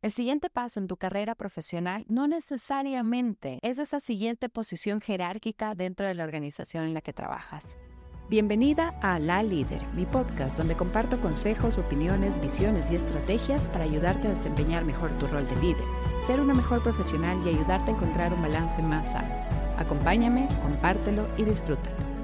El siguiente paso en tu carrera profesional no necesariamente es esa siguiente posición jerárquica dentro de la organización en la que trabajas. Bienvenida a La Líder, mi podcast donde comparto consejos, opiniones, visiones y estrategias para ayudarte a desempeñar mejor tu rol de líder, ser una mejor profesional y ayudarte a encontrar un balance más sano. Acompáñame, compártelo y disfrútalo.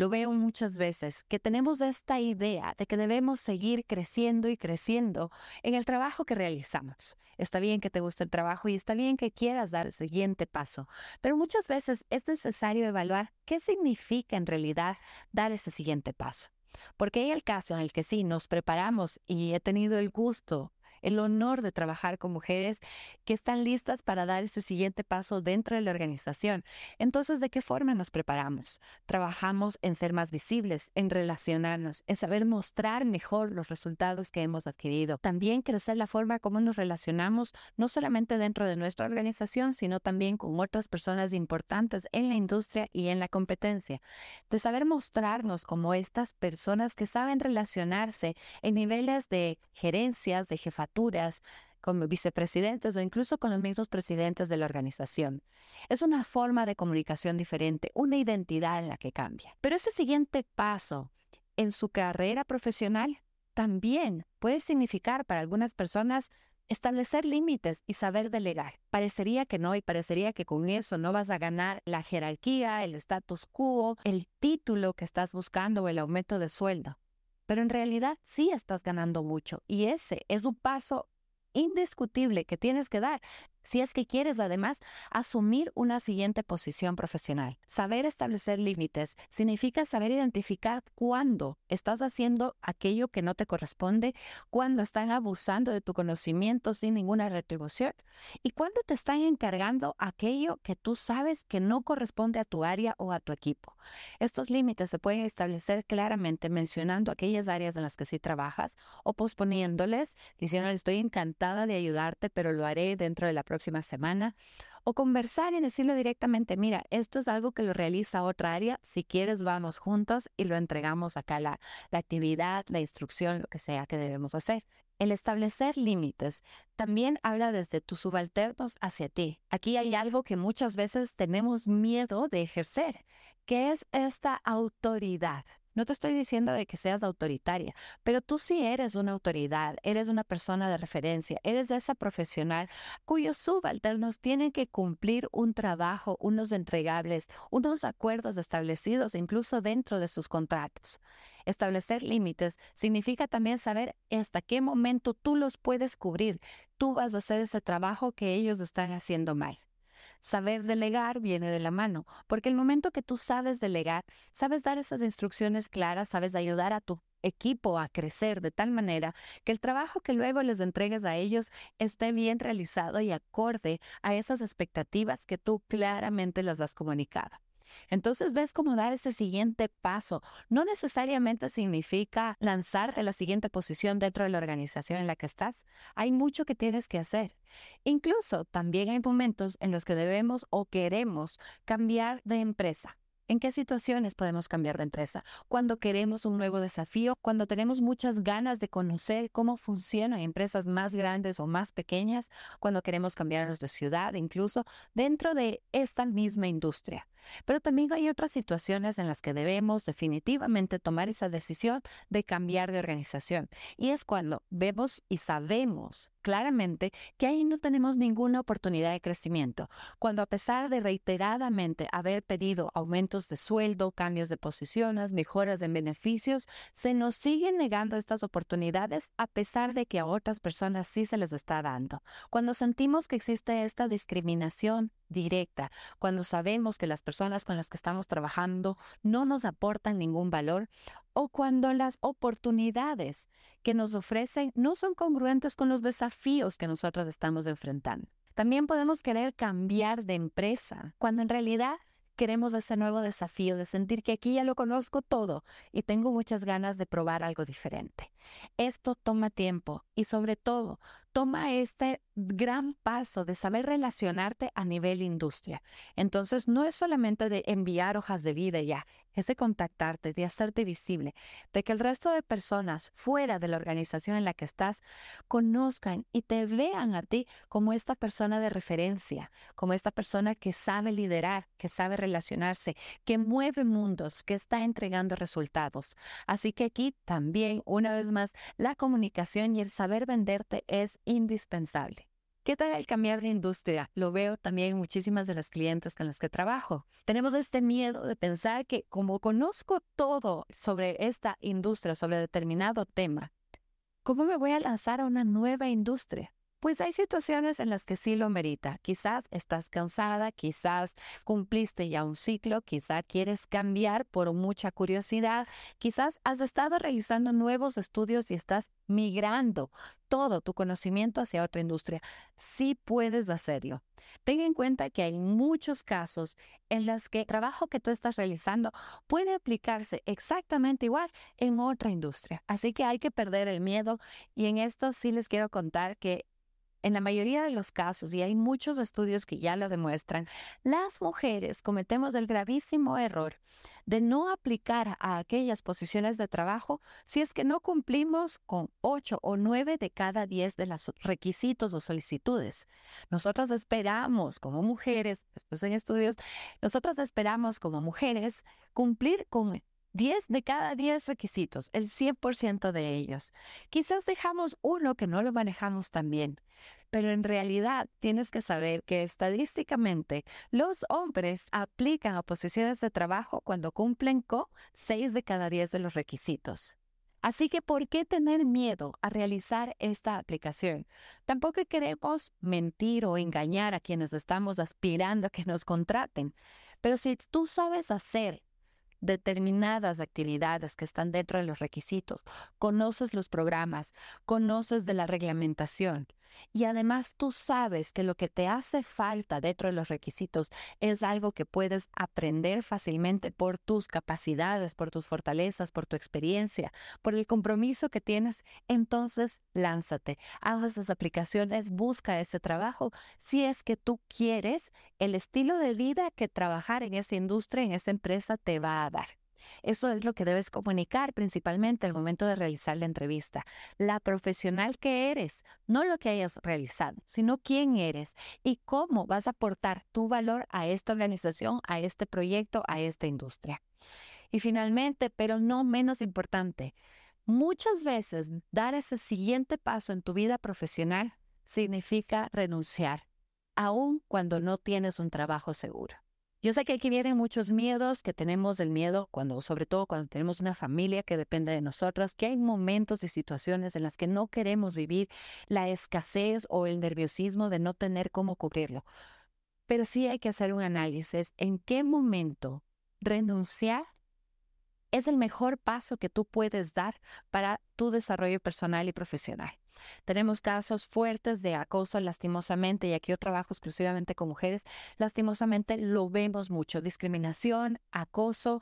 Lo veo muchas veces, que tenemos esta idea de que debemos seguir creciendo y creciendo en el trabajo que realizamos. Está bien que te guste el trabajo y está bien que quieras dar el siguiente paso, pero muchas veces es necesario evaluar qué significa en realidad dar ese siguiente paso. Porque hay el caso en el que sí nos preparamos y he tenido el gusto el honor de trabajar con mujeres que están listas para dar ese siguiente paso dentro de la organización. Entonces, ¿de qué forma nos preparamos? Trabajamos en ser más visibles, en relacionarnos, en saber mostrar mejor los resultados que hemos adquirido. También crecer la forma como nos relacionamos, no solamente dentro de nuestra organización, sino también con otras personas importantes en la industria y en la competencia. De saber mostrarnos como estas personas que saben relacionarse en niveles de gerencias, de jefatura, como vicepresidentes o incluso con los mismos presidentes de la organización. Es una forma de comunicación diferente, una identidad en la que cambia. Pero ese siguiente paso en su carrera profesional también puede significar para algunas personas establecer límites y saber delegar. Parecería que no y parecería que con eso no vas a ganar la jerarquía, el status quo, el título que estás buscando o el aumento de sueldo pero en realidad sí estás ganando mucho y ese es un paso indiscutible que tienes que dar si es que quieres además asumir una siguiente posición profesional. Saber establecer límites significa saber identificar cuándo estás haciendo aquello que no te corresponde, cuándo están abusando de tu conocimiento sin ninguna retribución y cuándo te están encargando aquello que tú sabes que no corresponde a tu área o a tu equipo. Estos límites se pueden establecer claramente mencionando aquellas áreas en las que sí trabajas o posponiéndoles, diciendo estoy de ayudarte, pero lo haré dentro de la próxima semana, o conversar y decirle directamente, mira, esto es algo que lo realiza otra área, si quieres vamos juntos y lo entregamos acá la, la actividad, la instrucción, lo que sea que debemos hacer. El establecer límites también habla desde tus subalternos hacia ti. Aquí hay algo que muchas veces tenemos miedo de ejercer, que es esta autoridad. No te estoy diciendo de que seas autoritaria, pero tú sí eres una autoridad, eres una persona de referencia, eres esa profesional cuyos subalternos tienen que cumplir un trabajo, unos entregables, unos acuerdos establecidos incluso dentro de sus contratos. Establecer límites significa también saber hasta qué momento tú los puedes cubrir. Tú vas a hacer ese trabajo que ellos están haciendo mal. Saber delegar viene de la mano, porque el momento que tú sabes delegar, sabes dar esas instrucciones claras, sabes ayudar a tu equipo a crecer de tal manera que el trabajo que luego les entregues a ellos esté bien realizado y acorde a esas expectativas que tú claramente las has comunicado. Entonces ves cómo dar ese siguiente paso. No necesariamente significa lanzarte la siguiente posición dentro de la organización en la que estás. Hay mucho que tienes que hacer. Incluso también hay momentos en los que debemos o queremos cambiar de empresa. ¿En qué situaciones podemos cambiar de empresa? Cuando queremos un nuevo desafío, cuando tenemos muchas ganas de conocer cómo funcionan empresas más grandes o más pequeñas, cuando queremos cambiarnos de ciudad, incluso dentro de esta misma industria. Pero también hay otras situaciones en las que debemos definitivamente tomar esa decisión de cambiar de organización. Y es cuando vemos y sabemos claramente que ahí no tenemos ninguna oportunidad de crecimiento. Cuando a pesar de reiteradamente haber pedido aumentos de sueldo, cambios de posiciones, mejoras en beneficios, se nos siguen negando estas oportunidades a pesar de que a otras personas sí se les está dando. Cuando sentimos que existe esta discriminación, directa, cuando sabemos que las personas con las que estamos trabajando no nos aportan ningún valor o cuando las oportunidades que nos ofrecen no son congruentes con los desafíos que nosotros estamos enfrentando. También podemos querer cambiar de empresa cuando en realidad queremos ese nuevo desafío de sentir que aquí ya lo conozco todo y tengo muchas ganas de probar algo diferente. Esto toma tiempo y sobre todo toma este gran paso de saber relacionarte a nivel industria. Entonces, no es solamente de enviar hojas de vida ya, es de contactarte, de hacerte visible, de que el resto de personas fuera de la organización en la que estás conozcan y te vean a ti como esta persona de referencia, como esta persona que sabe liderar, que sabe relacionarse, que mueve mundos, que está entregando resultados. Así que aquí también, una vez más, la comunicación y el saber venderte es indispensable. ¿Qué tal el cambiar de industria? Lo veo también en muchísimas de las clientes con las que trabajo. Tenemos este miedo de pensar que como conozco todo sobre esta industria, sobre determinado tema, ¿cómo me voy a lanzar a una nueva industria? Pues hay situaciones en las que sí lo merita. Quizás estás cansada, quizás cumpliste ya un ciclo, quizás quieres cambiar por mucha curiosidad, quizás has estado realizando nuevos estudios y estás migrando todo tu conocimiento hacia otra industria. Sí puedes hacerlo. Ten en cuenta que hay muchos casos en los que el trabajo que tú estás realizando puede aplicarse exactamente igual en otra industria. Así que hay que perder el miedo y en esto sí les quiero contar que en la mayoría de los casos, y hay muchos estudios que ya lo demuestran, las mujeres cometemos el gravísimo error de no aplicar a aquellas posiciones de trabajo si es que no cumplimos con 8 o 9 de cada 10 de los requisitos o solicitudes. Nosotras esperamos como mujeres, después en estudios, nosotras esperamos como mujeres cumplir con 10 de cada 10 requisitos, el 100% de ellos. Quizás dejamos uno que no lo manejamos tan bien, pero en realidad tienes que saber que estadísticamente los hombres aplican a posiciones de trabajo cuando cumplen con 6 de cada 10 de los requisitos. Así que, ¿por qué tener miedo a realizar esta aplicación? Tampoco queremos mentir o engañar a quienes estamos aspirando a que nos contraten, pero si tú sabes hacer determinadas actividades que están dentro de los requisitos, conoces los programas, conoces de la reglamentación, y además tú sabes que lo que te hace falta dentro de los requisitos es algo que puedes aprender fácilmente por tus capacidades, por tus fortalezas, por tu experiencia, por el compromiso que tienes, entonces lánzate, haz esas aplicaciones, busca ese trabajo si es que tú quieres el estilo de vida que trabajar en esa industria, en esa empresa te va a dar. Eso es lo que debes comunicar principalmente al momento de realizar la entrevista. La profesional que eres, no lo que hayas realizado, sino quién eres y cómo vas a aportar tu valor a esta organización, a este proyecto, a esta industria. Y finalmente, pero no menos importante, muchas veces dar ese siguiente paso en tu vida profesional significa renunciar, aun cuando no tienes un trabajo seguro. Yo sé que aquí vienen muchos miedos, que tenemos el miedo cuando, sobre todo cuando tenemos una familia que depende de nosotras, que hay momentos y situaciones en las que no queremos vivir la escasez o el nerviosismo de no tener cómo cubrirlo. Pero sí hay que hacer un análisis en qué momento renunciar es el mejor paso que tú puedes dar para tu desarrollo personal y profesional. Tenemos casos fuertes de acoso lastimosamente, y aquí yo trabajo exclusivamente con mujeres, lastimosamente lo vemos mucho, discriminación, acoso.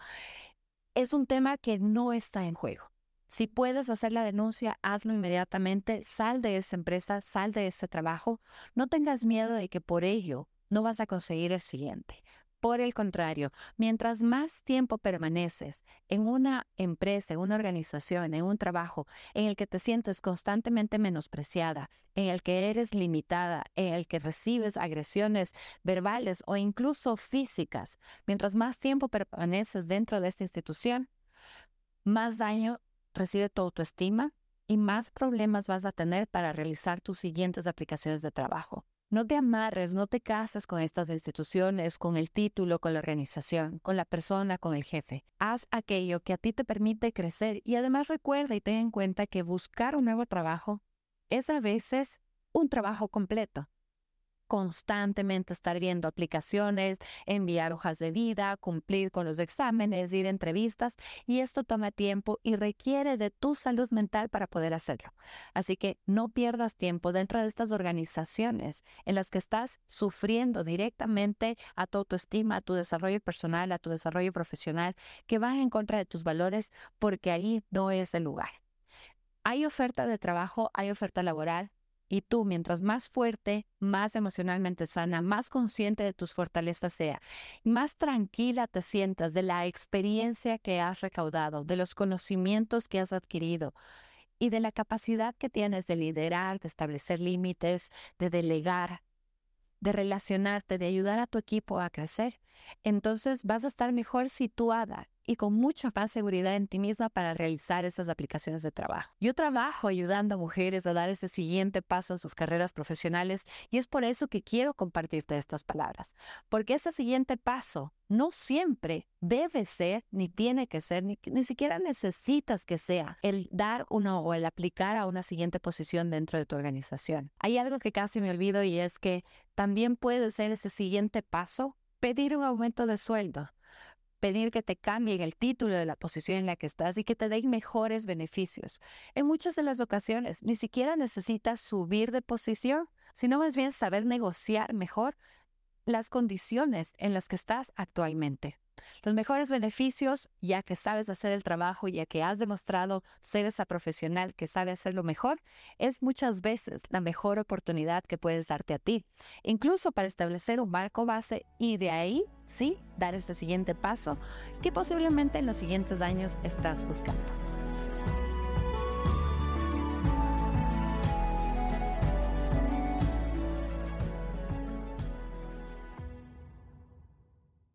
Es un tema que no está en juego. Si puedes hacer la denuncia, hazlo inmediatamente, sal de esa empresa, sal de ese trabajo, no tengas miedo de que por ello no vas a conseguir el siguiente. Por el contrario, mientras más tiempo permaneces en una empresa, en una organización, en un trabajo en el que te sientes constantemente menospreciada, en el que eres limitada, en el que recibes agresiones verbales o incluso físicas, mientras más tiempo permaneces dentro de esta institución, más daño recibe tu autoestima y más problemas vas a tener para realizar tus siguientes aplicaciones de trabajo. No te amarres, no te casas con estas instituciones, con el título, con la organización, con la persona, con el jefe. Haz aquello que a ti te permite crecer y además recuerda y ten en cuenta que buscar un nuevo trabajo es a veces un trabajo completo constantemente estar viendo aplicaciones, enviar hojas de vida, cumplir con los exámenes, ir a entrevistas y esto toma tiempo y requiere de tu salud mental para poder hacerlo. Así que no pierdas tiempo dentro de estas organizaciones en las que estás sufriendo directamente a tu autoestima, a tu desarrollo personal, a tu desarrollo profesional, que van en contra de tus valores porque ahí no es el lugar. Hay oferta de trabajo, hay oferta laboral, Y tú, mientras más fuerte, más emocionalmente sana, más consciente de tus fortalezas sea, más tranquila te sientas de la experiencia que has recaudado, de los conocimientos que has adquirido y de la capacidad que tienes de liderar, de establecer límites, de delegar, de relacionarte, de ayudar a tu equipo a crecer, entonces vas a estar mejor situada y con mucha más seguridad en ti misma para realizar esas aplicaciones de trabajo. Yo trabajo ayudando a mujeres a dar ese siguiente paso en sus carreras profesionales y es por eso que quiero compartirte estas palabras, porque ese siguiente paso no siempre debe ser, ni tiene que ser, ni, ni siquiera necesitas que sea el dar uno o el aplicar a una siguiente posición dentro de tu organización. Hay algo que casi me olvido y es que también puede ser ese siguiente paso pedir un aumento de sueldo pedir que te cambien el título de la posición en la que estás y que te den mejores beneficios. En muchas de las ocasiones ni siquiera necesitas subir de posición, sino más bien saber negociar mejor las condiciones en las que estás actualmente. Los mejores beneficios, ya que sabes hacer el trabajo, ya que has demostrado ser esa profesional que sabe hacerlo mejor, es muchas veces la mejor oportunidad que puedes darte a ti, incluso para establecer un marco base y de ahí, sí, dar ese siguiente paso que posiblemente en los siguientes años estás buscando.